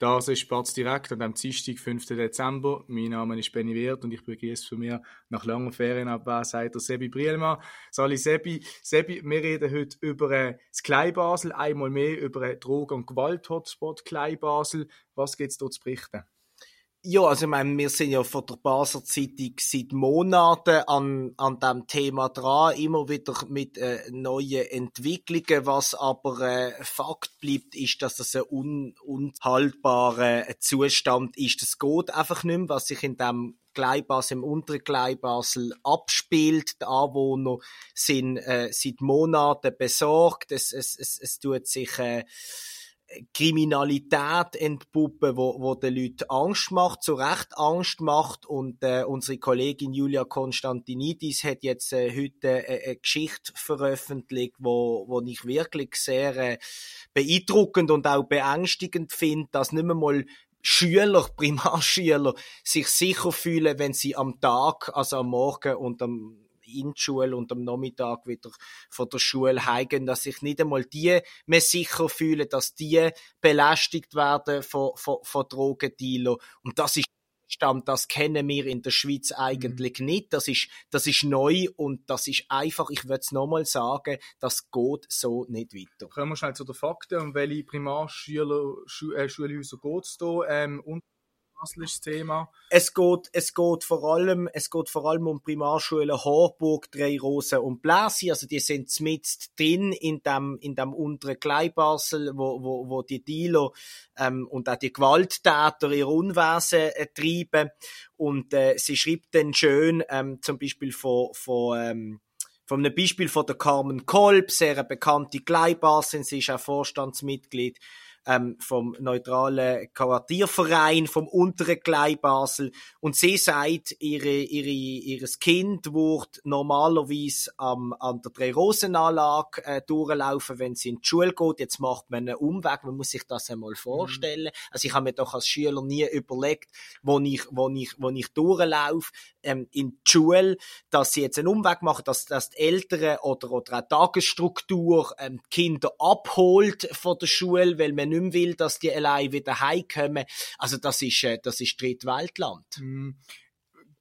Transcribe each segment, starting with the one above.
Das ist Spatz direkt an dem Dienstag, 5. Dezember. Mein Name ist Benny Wirth und ich begrüße für mir nach langer Ferienabwesenheit der Sebi Brielmann. Sali Sebi, Sebi, wir reden heute über äh, das Kleinbasel, einmal mehr über einen Drogen- und Gewalt-Hotspot Kleinbasel. Was gibt es dort zu berichten? Ja, also ich meine, wir sind ja von der Basler Zeitung seit Monaten an, an dem Thema dran, immer wieder mit äh, neuen Entwicklungen. Was aber äh, Fakt bleibt, ist, dass das ein un unhaltbarer Zustand ist. Das geht einfach nicht mehr, was sich in dem Gleibasel, im unteren Gleibasel abspielt. Die Anwohner sind äh, seit Monaten besorgt. Es, es, es, es tut sich... Äh, Kriminalität entpuppen, wo, wo den Leuten Angst macht, zu Recht Angst macht. Und äh, unsere Kollegin Julia Konstantinidis hat jetzt äh, heute äh, eine Geschichte veröffentlicht, wo, wo ich wirklich sehr äh, beeindruckend und auch beängstigend finde, dass nicht mehr mal Schüler, Primarschüler, sich sicher fühlen, wenn sie am Tag, also am Morgen und am in die Schule und am Nachmittag wieder von der Schule heimgehen, dass sich nicht einmal die mehr sicher fühlen, dass die belästigt werden von, von, von Drogendealern. Und das ist Stand, das kennen wir in der Schweiz eigentlich mhm. nicht. Das ist, das ist neu und das ist einfach, ich würde es nochmal sagen, das geht so nicht weiter. Kommen wir schnell zu den Fakten. Um welche Primarschüler, Schu äh, Schulhäuser geht es da? Ähm, und baslisches Thema? Es geht, es geht vor allem, es geht vor allem um Primarschulen Horburg, Drei Rosen und Bläsi. Also die sind mit drin in dem, in dem unteren Kleinbasel, wo, wo, wo die Dealer ähm, und auch die Gewalttäter ihr Unwesen äh, treiben. Und äh, sie schreibt dann schön, ähm, zum Beispiel von, von ähm, von einem Beispiel von der Carmen Kolb, sehr bekannte Kleinbasin, sie ist auch Vorstandsmitglied ähm, vom neutralen Quartierverein vom unteren Kleinbasel und sie sagt, ihre, ihre, ihres Kind wird normalerweise am, an der Drei-Rosen-Anlage äh, durchlaufen, wenn sie in die Schule geht. Jetzt macht man einen Umweg, man muss sich das einmal vorstellen. Mhm. Also ich habe mir doch als Schüler nie überlegt, wo ich, wo ich, wo ich durchlaufe, ähm, in die Schule, dass sie jetzt einen Umweg machen, dass, dass die Eltern oder, oder eine Tagesstruktur ähm, die Kinder abholt von der Schule, weil man nicht mehr will, dass die allein wieder heimkommen. Also das ist, äh, das ist Drittweltland. Mm.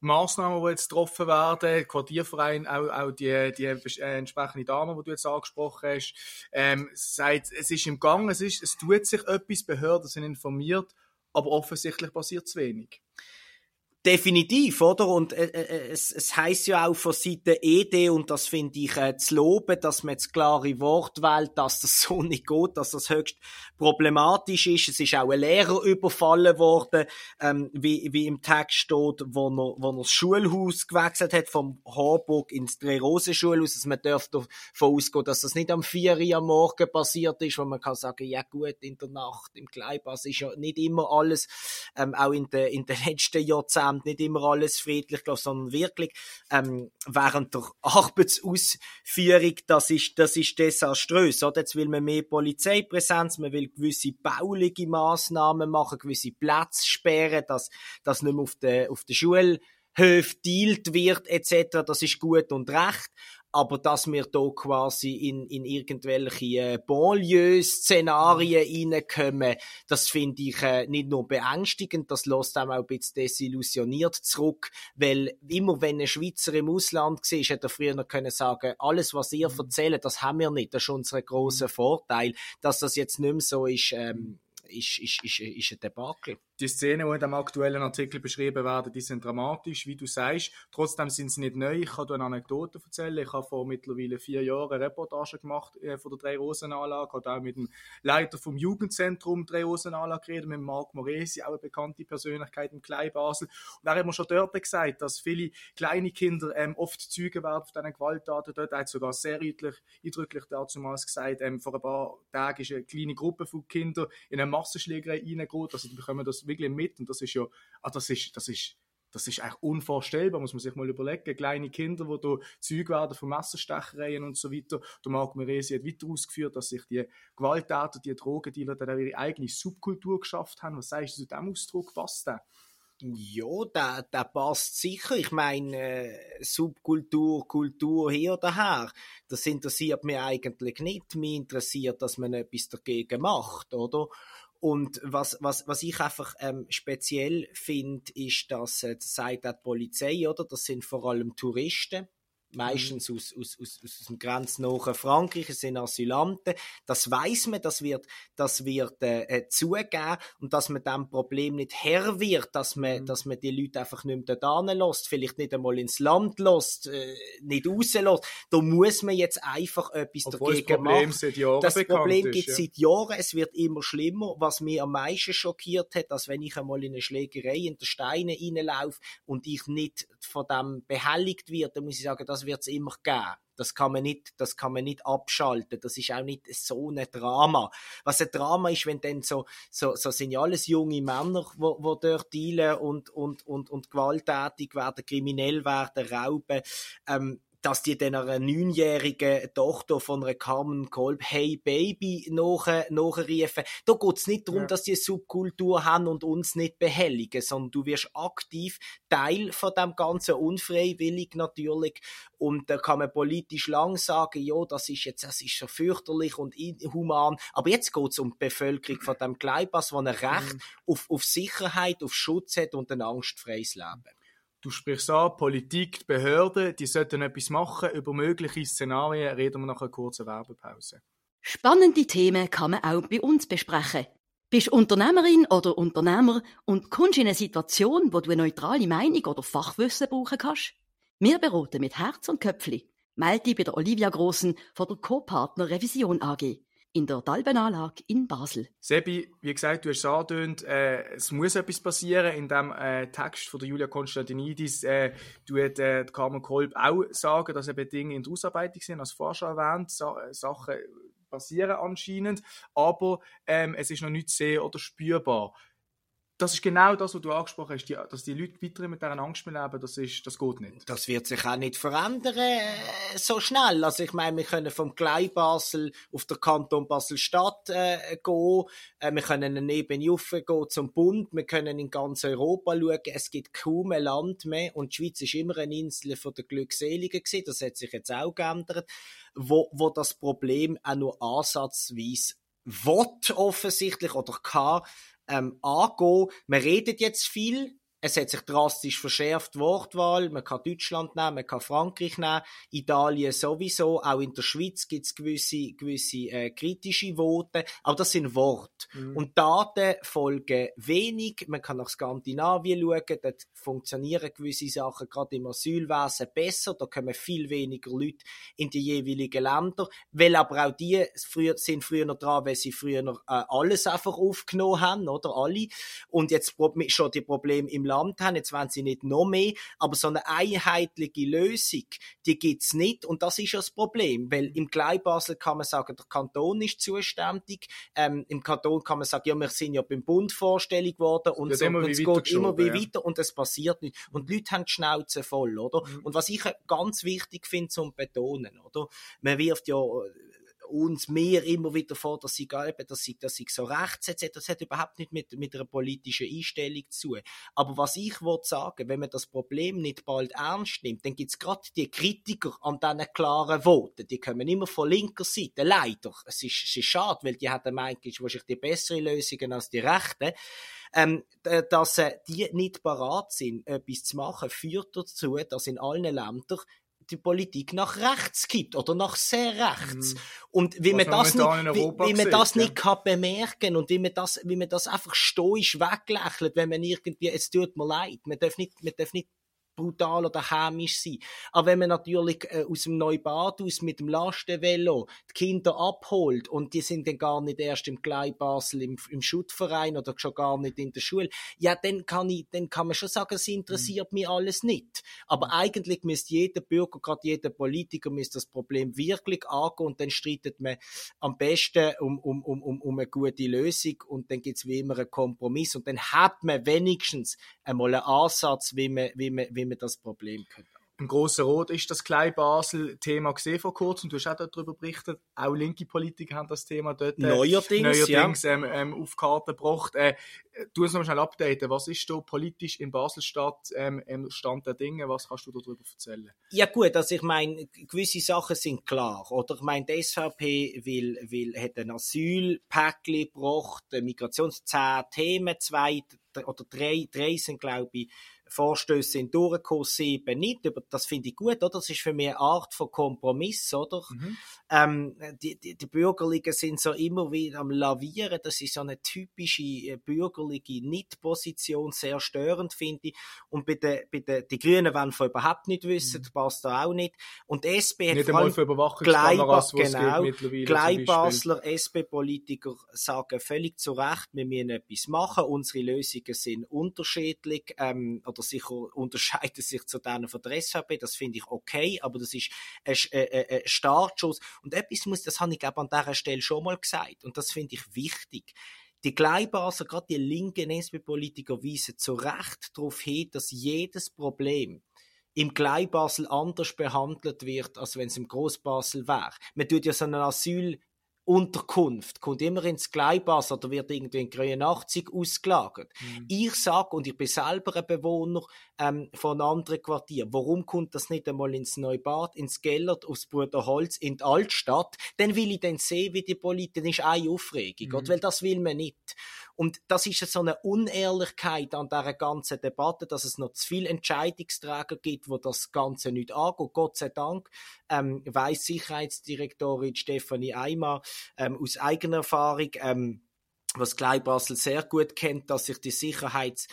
Massnahmen, die jetzt getroffen werden, Quartierverein, auch, auch die, die entsprechende Dame, die du jetzt angesprochen hast, ähm, sagt, es ist im Gang, es, ist, es tut sich etwas, Behörden sind informiert, aber offensichtlich passiert zu wenig. Definitiv, oder? Und äh, äh, es, es heißt ja auch von Seiten ED, und das finde ich äh, zu loben, dass man jetzt klare Wort wählt, dass das so nicht geht, dass das höchst problematisch ist. Es ist auch ein Lehrer überfallen worden, ähm, wie, wie im Text steht, wo er, wo er das Schulhaus gewechselt hat, vom Harburg ins Drei-Rosen-Schulhaus. Also man darf davon ausgehen, dass das nicht am 4 Uhr am Morgen passiert ist, wo man kann sagen, ja gut, in der Nacht, im Gleipass ist ja nicht immer alles, ähm, auch in den, in den letzten Jahrzehnten Land nicht immer alles friedlich gelaufen, sondern wirklich ähm, während der Arbeitsausführung, das ist, das ist desaströs. Oder? Jetzt will man mehr Polizeipräsenz, man will gewisse bauliche Massnahmen machen, gewisse Plätze sperren, dass, dass nicht mehr auf der, auf der Schule dealt wird etc. Das ist gut und recht aber dass wir da quasi in, in irgendwelche Banlieue-Szenarien reinkommen, das finde ich äh, nicht nur beängstigend, das lässt einem auch ein bisschen desillusioniert zurück, weil immer wenn ein Schweizer im Ausland war, hätte er früher noch können sagen, alles was ihr mhm. erzählt, das haben wir nicht, das ist unser grosser mhm. Vorteil, dass das jetzt nicht mehr so ist, ähm, ist, ist, ist, ist ein Debakel die Szenen, die in dem aktuellen Artikel beschrieben werden, die sind dramatisch, wie du sagst. Trotzdem sind sie nicht neu. Ich kann dir eine Anekdote erzählen. Ich habe vor mittlerweile vier Jahren eine Reportage gemacht äh, von der Drei-Rosen-Anlage. habe auch mit dem Leiter vom Jugendzentrum Drei-Rosen-Anlage geredet, mit Marc Moresi, auch eine bekannte Persönlichkeit im Kleinbasel. Und er hat mir schon dort gesagt, dass viele kleine Kinder ähm, oft Zeugen werden von diesen Gewalttaten. Dort hat sogar sehr eindrücklich, eindrücklich damals gesagt, ähm, vor ein paar Tagen ist eine kleine Gruppe von Kindern in eine Massenschlägerei reingegangen. Also die bekommen das wirklich mit und das ist ja, ah, das ist, das ist das ist eigentlich unvorstellbar, muss man sich mal überlegen. Kleine Kinder, die da Zeug werden von Messerstechereien und so weiter. Der Marc Meresi hat weiter ausgeführt, dass sich die Gewalttäter, die Drogendealer dann ihre eigene Subkultur geschafft haben. Was sagst du zu diesem Ausdruck? Passt der? Ja, der, der passt sicher. Ich meine, äh, Subkultur, Kultur hier oder her, das interessiert mich eigentlich nicht. Mich interessiert, dass man etwas dagegen macht, oder? Und was, was, was ich einfach ähm, speziell finde, ist, dass, äh, das sagt auch die Polizei, oder? Das sind vor allem Touristen meistens aus, aus, aus, aus dem grenznahen Frankreich, es sind Asylanten. Das weiß man, das wird, das wird äh, äh, zugeben und dass man dem Problem nicht Herr wird, dass man, mhm. dass man die Leute einfach nicht mehr da lässt, vielleicht nicht einmal ins Land lässt, äh, nicht rauslässt. Da muss man jetzt einfach etwas Obwohl dagegen das Problem machen. Seit Jahren das Problem gibt es ja. seit Jahren, es wird immer schlimmer. Was mich am meisten schockiert hat, dass wenn ich einmal in eine Schlägerei in den Steine reinlaufe und ich nicht von dem behelligt werde, dann muss ich sagen, das wird es immer geben. Das kann man nicht, das kann man nicht abschalten. Das ist auch nicht so ein Drama. Was ein Drama ist, wenn dann so, so, so sind ja alles junge Männer, wo dort dealen und, und, und, und gewalttätig werden, kriminell werden, rauben. Ähm, dass die dann einer neunjährigen Tochter von einer Carmen Kolb Hey Baby nach, nachrufen. Da geht's nicht darum, ja. dass die eine Subkultur haben und uns nicht behelligen, sondern du wirst aktiv Teil von dem Ganzen, unfreiwillig natürlich. Und da kann man politisch lang sagen, ja, das ist jetzt, das ist so fürchterlich und inhuman. Aber jetzt geht's um die Bevölkerung von dem Gleipass, die ein Recht mhm. auf, auf Sicherheit, auf Schutz hat und ein angstfreies Leben. Du sprichst an, Politik, die Behörden, die sollten etwas machen. Über mögliche Szenarien reden wir nach einer kurzen Werbepause. Spannende Themen kann man auch bei uns besprechen. Bist Unternehmerin oder Unternehmer und kommst in eine Situation, wo du eine neutrale Meinung oder Fachwissen brauchen kannst? Wir beraten mit Herz und Köpfli. Melde dich bei der Olivia Grossen von der Co-Partner Revision AG in der Dalbenanlage in Basel. Sebi, wie gesagt, du hast es angetönt, äh, es muss etwas passieren. In dem äh, Text von der Julia Konstantinidis äh, tut äh, Carmen Kolb auch sagen, dass eben Dinge in der Ausarbeitung sind, als Forscher erwähnt, Sa Sachen passieren anscheinend, aber ähm, es ist noch nicht sehr oder spürbar das ist genau das, was du angesprochen hast, die, dass die Leute weiter mit dieser Angst leben, das, ist, das geht nicht. Das wird sich auch nicht verändern äh, so schnell. Also ich meine, wir können vom Klein Basel auf der Kanton Basel-Stadt äh, gehen, äh, wir können neben gehen zum Bund, wir können in ganz Europa schauen, es gibt kaum ein Land mehr. Und die Schweiz ist immer eine Insel von der Glückseligen gewesen, das hat sich jetzt auch geändert, wo, wo das Problem auch nur ansatzweise will, offensichtlich oder kann ähm, angehen. Man redet jetzt viel, es hat sich drastisch verschärft, Wortwahl. Man kann Deutschland nehmen, man kann Frankreich nehmen, Italien sowieso. Auch in der Schweiz gibt es gewisse, gewisse äh, kritische Worte. Aber das sind Worte. Mhm. Und Daten folgen wenig. Man kann nach Skandinavien schauen, dort funktionieren gewisse Sachen gerade im Asylwesen besser. Da kommen viel weniger Leute in die jeweiligen Länder. Weil aber auch die früher, sind früher noch dran, weil sie früher noch, äh, alles einfach aufgenommen haben, oder? Alle. Und jetzt schon die Probleme im Land haben. Jetzt wollen sie nicht noch mehr, aber so eine einheitliche Lösung, die gibt's nicht. Und das ist ja das Problem, weil im Kleinbasel kann man sagen, der Kanton ist zuständig. Ähm, Im Kanton kann man sagen, ja, wir sind ja beim Bund vorstellig geworden und, so, und es geht immer wie ja. weiter und es passiert nicht. Und die Leute haben die Schnauze voll, oder? Mhm. Und was ich ganz wichtig finde zum Betonen, oder? Man wirft ja uns mehr immer wieder vor, dass sie, eben, dass sie, dass sie so rechts etc. Das hat überhaupt nicht mit, mit einer politischen Einstellung zu tun. Aber was ich wollte sagen, wenn man das Problem nicht bald ernst nimmt, dann gibt es gerade die Kritiker an diesen klaren Worten. Die kommen immer von linker Seite. Leider. Es ist, es ist schade, weil die haben eigentlich wahrscheinlich die bessere Lösungen als die Rechten. Ähm, dass äh, die nicht parat sind, etwas zu machen, führt dazu, dass in allen Ländern die Politik nach rechts gibt oder nach sehr rechts. Mhm. Und wie man das nicht, wie, wie man das nicht kann bemerken und wie man das, wie man das einfach stoisch weglächelt, wenn man irgendwie, es tut mir leid, man darf nicht, man darf nicht brutal oder hämisch sein. Aber wenn man natürlich äh, aus dem Neubad aus mit dem Lastenvelo die Kinder abholt und die sind dann gar nicht erst im Gleibasel im, im Schuttverein oder schon gar nicht in der Schule, ja, dann kann ich, dann kann man schon sagen, es interessiert mhm. mich alles nicht. Aber eigentlich müsste jeder Bürger, gerade jeder Politiker, müsste das Problem wirklich angehen und dann streitet man am besten um, um, um, um, um eine gute Lösung und dann gibt es wie immer einen Kompromiss und dann hat man wenigstens einmal einen Ansatz, wie man, wie man, wie man das Problem könnte im Grossen Rot ist das Klein Basel Thema gesehen vor kurzem. Du hast auch darüber berichtet. Auch linke Politiker haben das Thema dort äh, neuerdings, neuerdings ja. ähm, ähm, auf Karte gebracht. Äh, du uns noch schnell updaten. Was ist da politisch in Baselstadt ähm, im Stand der Dinge? Was kannst du darüber erzählen? Ja gut, also ich meine, gewisse Sachen sind klar. Oder ich meine, die SVP will, will, hat ein Asylpäckchen gebracht, Migrations zehn Themen, zwei oder drei, drei sind glaube ich Vorstöße sind durchgekommen, sieben nicht. Das finde ich gut, oder? Das ist für mich eine Art von Kompromiss, oder? Mhm. Ähm, die, die, die Bürgerlichen sind so immer wieder am Lavieren. Das ist so eine typische äh, bürgerliche Nicht-Position, sehr störend, finde ich. Und bei den, bei den, die Grünen wollen von überhaupt nicht wissen, mhm. passt da auch nicht. Und die SP hat nicht einmal für Überwachungskameras, genau, Gleibasler SP-Politiker sagen völlig zu Recht, wir müssen etwas machen. Unsere Lösungen sind unterschiedlich, ähm, oder sicher unterscheiden sich zu denen von der SVP. Das finde ich okay, aber das ist ein, ein, ein Startschuss. Und etwas muss, das habe ich glaube an dieser Stelle schon mal gesagt. Und das finde ich wichtig. Die Gleibaser, gerade die linken SP-Politiker, weisen zu Recht darauf hin, dass jedes Problem im Gleibasel anders behandelt wird, als wenn es im Großbasel wäre. Man tut ja so einen Asyl Unterkunft kommt immer ins Gleibas oder wird irgendwie in 83 ausgelagert. Mhm. Ich sage, und ich bin selber ein Bewohner ähm, von einem anderen Quartier, warum kommt das nicht einmal ins Neubad, ins Gellert, aufs Bruderholz, in die Altstadt? Dann will ich dann sehen, wie die Politik ist eine Aufregung, mhm. weil das will man nicht. Und das ist so eine Unehrlichkeit an dieser ganzen Debatte, dass es noch zu viele Entscheidungsträger gibt, wo das Ganze nicht angeht. Gott sei Dank ähm, weiß Sicherheitsdirektorin Stefanie Eimer ähm, aus eigener Erfahrung, ähm, was Klei Basel sehr gut kennt, dass sich die Sicherheits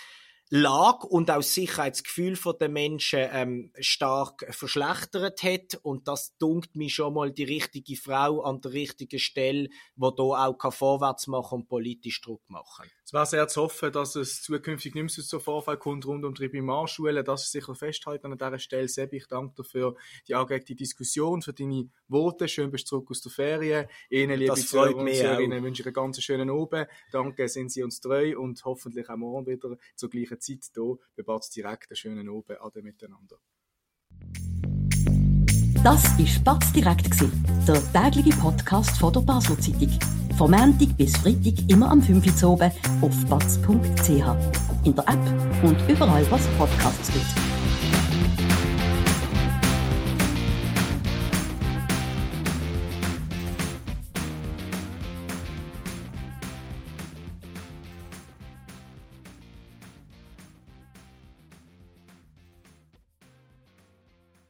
Lage und auch das Sicherheitsgefühl der Menschen ähm, stark verschlechtert hat und das dunkt mich schon mal die richtige Frau an der richtigen Stelle, wo da auch vorwärts machen und politisch Druck machen. Es wäre sehr zu hoffen, dass es zukünftig nicht mehr so Vorfall kommt rund um die Primarschulen. Das ist sicher festhalten an dieser Stelle. Sebi, ich danke dir für die angeregte Diskussion, für deine Worte. Schön bist du zurück aus der Ferien. Ihnen, liebe Zuhörer und Zuhörerinnen, wünsche ich einen ganz schönen Abend. Danke, sind Sie uns treu und hoffentlich auch morgen wieder zur gleichen Zeit hier bei Batz direkt. Einen schönen Abend. Ade miteinander. Das war Spatz direkt, der tägliche Podcast von der Basel Zeitung. Vom Montag bis Freitag immer am 5 Uhr oben auf batz.ch. In der App und überall, was Podcasts gibt.